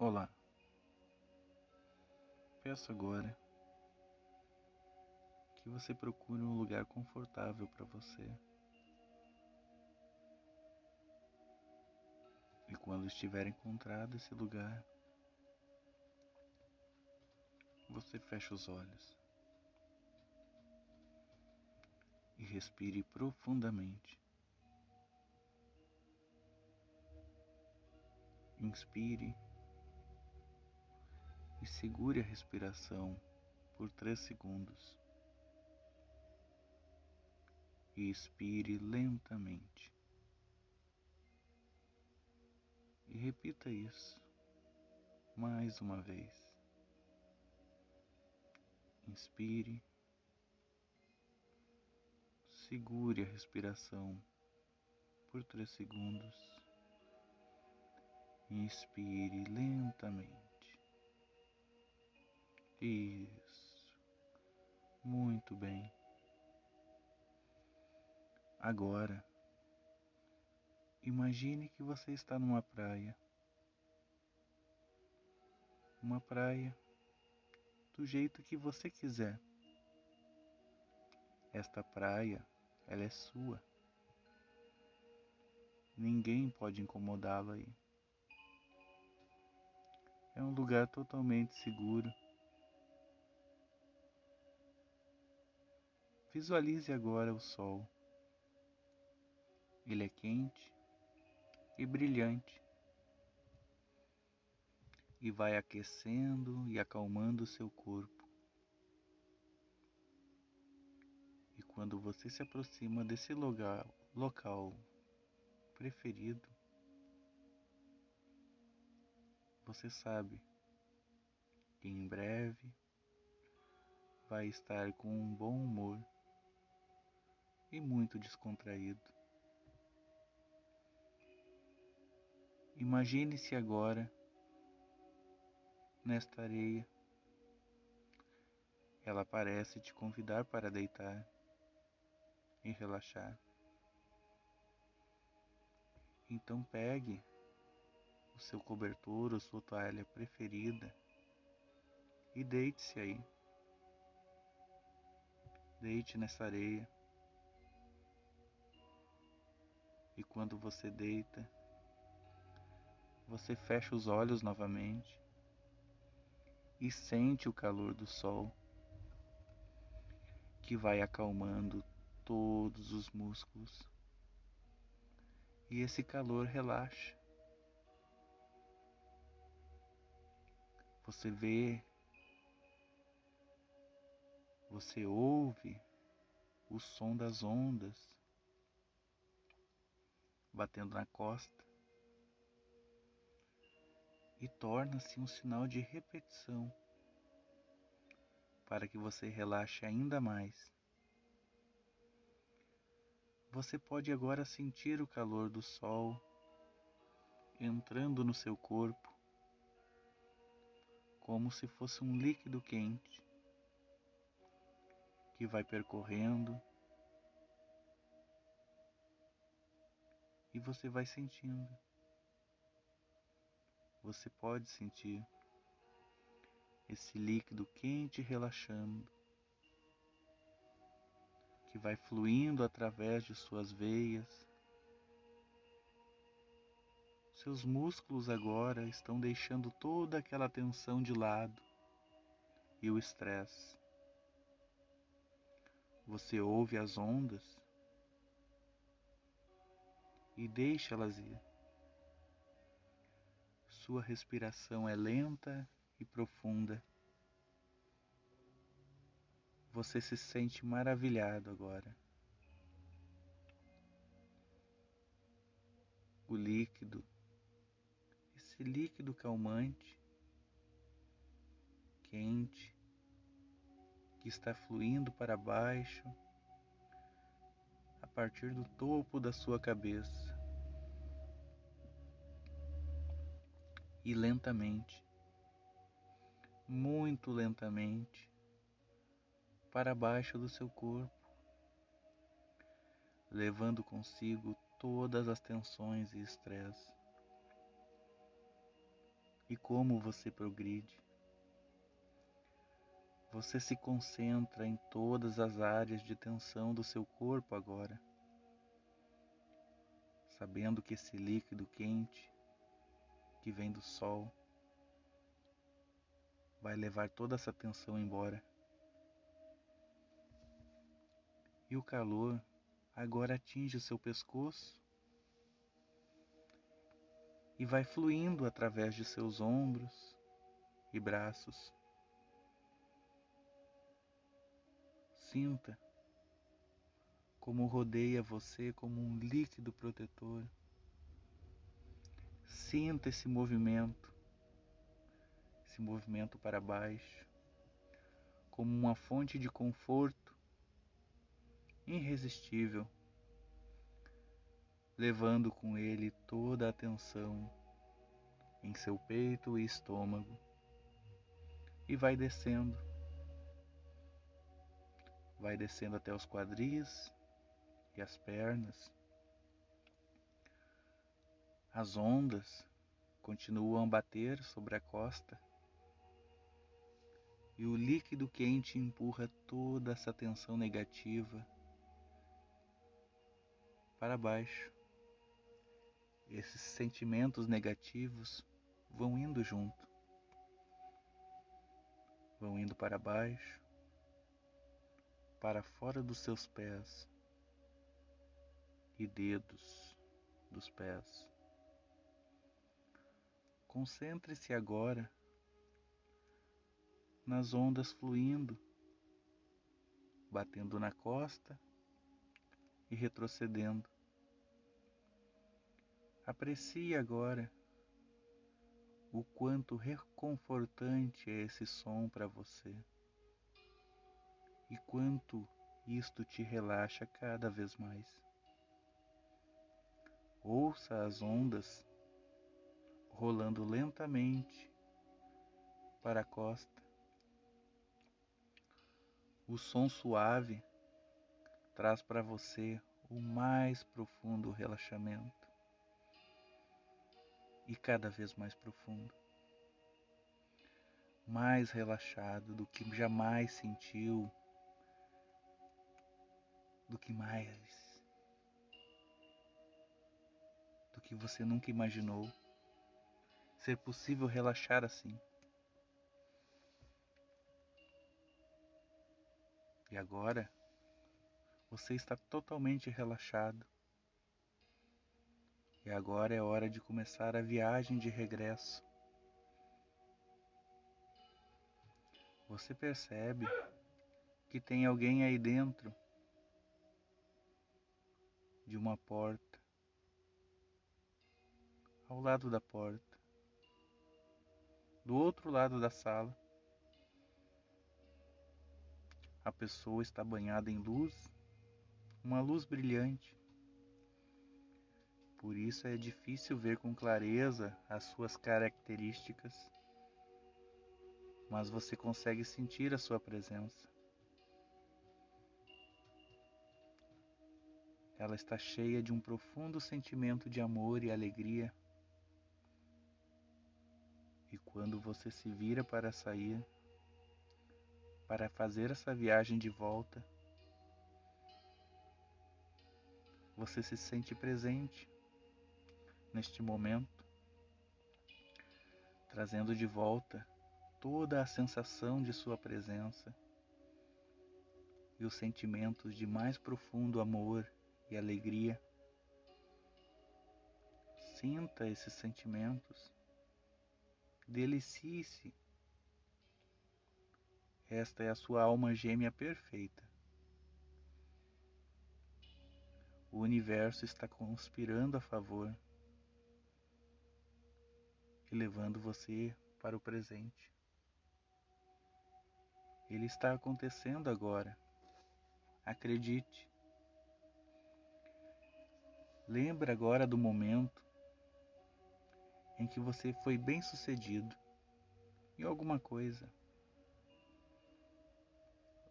Olá. Peço agora que você procure um lugar confortável para você. E quando estiver encontrado esse lugar, você fecha os olhos e respire profundamente. Inspire e segure a respiração por três segundos. E expire lentamente. E repita isso mais uma vez. Inspire, segure a respiração por três segundos. Inspire lentamente. Isso. Muito bem. Agora, imagine que você está numa praia. Uma praia do jeito que você quiser. Esta praia, ela é sua. Ninguém pode incomodá-la aí. É um lugar totalmente seguro. Visualize agora o sol. Ele é quente e brilhante e vai aquecendo e acalmando o seu corpo. E quando você se aproxima desse lugar, local preferido, você sabe que em breve vai estar com um bom humor e muito descontraído. Imagine-se agora nesta areia. Ela parece te convidar para deitar e relaxar. Então pegue o seu cobertor ou sua toalha preferida e deite-se aí. Deite nessa areia. E quando você deita, você fecha os olhos novamente e sente o calor do sol que vai acalmando todos os músculos. E esse calor relaxa. Você vê, você ouve o som das ondas batendo na costa e torna-se um sinal de repetição para que você relaxe ainda mais. Você pode agora sentir o calor do sol entrando no seu corpo como se fosse um líquido quente que vai percorrendo e você vai sentindo. Você pode sentir esse líquido quente relaxando, que vai fluindo através de suas veias. Seus músculos agora estão deixando toda aquela tensão de lado e o estresse. Você ouve as ondas e deixa-las ir. Sua respiração é lenta e profunda. Você se sente maravilhado agora. O líquido, esse líquido calmante, quente, que está fluindo para baixo partir do topo da sua cabeça e lentamente, muito lentamente, para baixo do seu corpo, levando consigo todas as tensões e estresse. e como você progride. Você se concentra em todas as áreas de tensão do seu corpo agora, sabendo que esse líquido quente que vem do sol vai levar toda essa tensão embora. E o calor agora atinge o seu pescoço e vai fluindo através de seus ombros e braços. Sinta como rodeia você como um líquido protetor. Sinta esse movimento, esse movimento para baixo, como uma fonte de conforto irresistível levando com ele toda a atenção em seu peito e estômago, e vai descendo, vai descendo até os quadris e as pernas. As ondas continuam a bater sobre a costa e o líquido quente empurra toda essa tensão negativa para baixo esses sentimentos negativos vão indo junto, vão indo para baixo, para fora dos seus pés e dedos dos pés. Concentre-se agora nas ondas fluindo, batendo na costa e retrocedendo. Aprecie agora o quanto reconfortante é esse som para você e quanto isto te relaxa cada vez mais. Ouça as ondas rolando lentamente para a costa. O som suave traz para você o mais profundo relaxamento. E cada vez mais profundo, mais relaxado do que jamais sentiu, do que mais, do que você nunca imaginou ser possível relaxar assim. E agora você está totalmente relaxado e agora é hora de começar a viagem de regresso. Você percebe que tem alguém aí dentro de uma porta, ao lado da porta, do outro lado da sala. A pessoa está banhada em luz, uma luz brilhante. Por isso é difícil ver com clareza as suas características, mas você consegue sentir a sua presença. Ela está cheia de um profundo sentimento de amor e alegria. Quando você se vira para sair, para fazer essa viagem de volta, você se sente presente neste momento, trazendo de volta toda a sensação de Sua presença e os sentimentos de mais profundo amor e alegria. Sinta esses sentimentos, delicie-se. Esta é a sua alma gêmea perfeita. O universo está conspirando a favor e levando você para o presente. Ele está acontecendo agora. Acredite. Lembra agora do momento em que você foi bem sucedido em alguma coisa.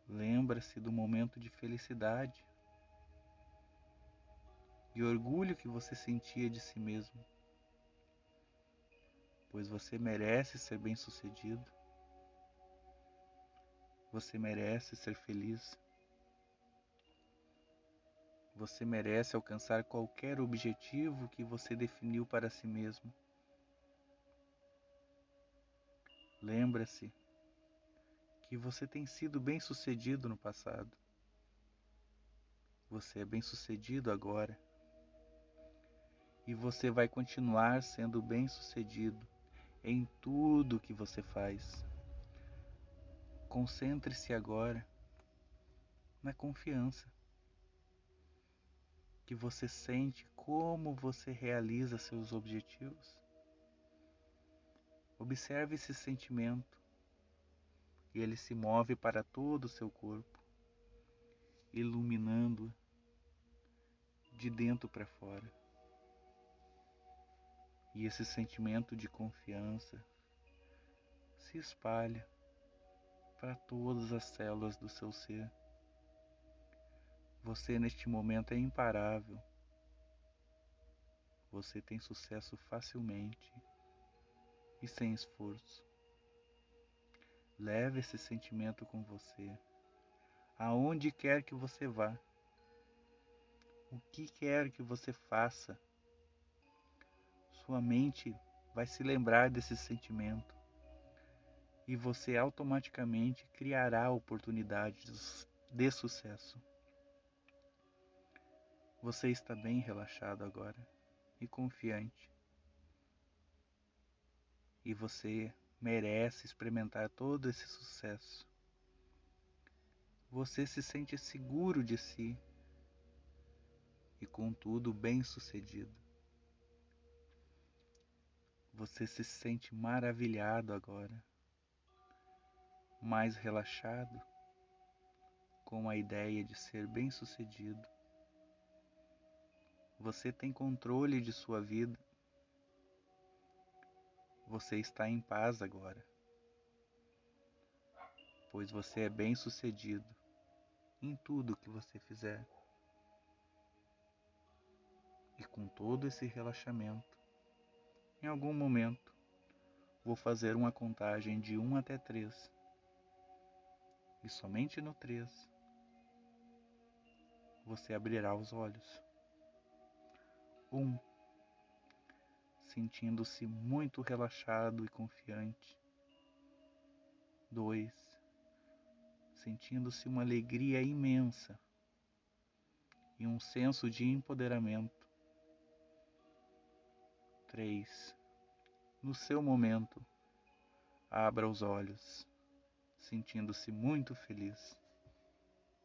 Lembra-se do momento de felicidade e orgulho que você sentia de si mesmo pois você merece ser bem-sucedido. Você merece ser feliz. Você merece alcançar qualquer objetivo que você definiu para si mesmo. Lembra-se que você tem sido bem-sucedido no passado. Você é bem-sucedido agora. E você vai continuar sendo bem-sucedido em tudo que você faz. Concentre-se agora na confiança que você sente como você realiza seus objetivos. Observe esse sentimento e ele se move para todo o seu corpo, iluminando de dentro para fora. E esse sentimento de confiança se espalha para todas as células do seu ser. Você neste momento é imparável. Você tem sucesso facilmente e sem esforço. Leve esse sentimento com você, aonde quer que você vá, o que quer que você faça. Sua mente vai se lembrar desse sentimento e você automaticamente criará oportunidades de sucesso. Você está bem relaxado agora e confiante e você merece experimentar todo esse sucesso. Você se sente seguro de si e, contudo, bem-sucedido. Você se sente maravilhado agora, mais relaxado, com a ideia de ser bem-sucedido. Você tem controle de sua vida você está em paz agora, pois você é bem-sucedido em tudo que você fizer. E com todo esse relaxamento, em algum momento, vou fazer uma contagem de 1 até 3. E somente no 3 você abrirá os olhos. 1. Um, sentindo-se muito relaxado e confiante. 2. Sentindo-se uma alegria imensa e um senso de empoderamento. 3. No seu momento, abra os olhos, sentindo-se muito feliz.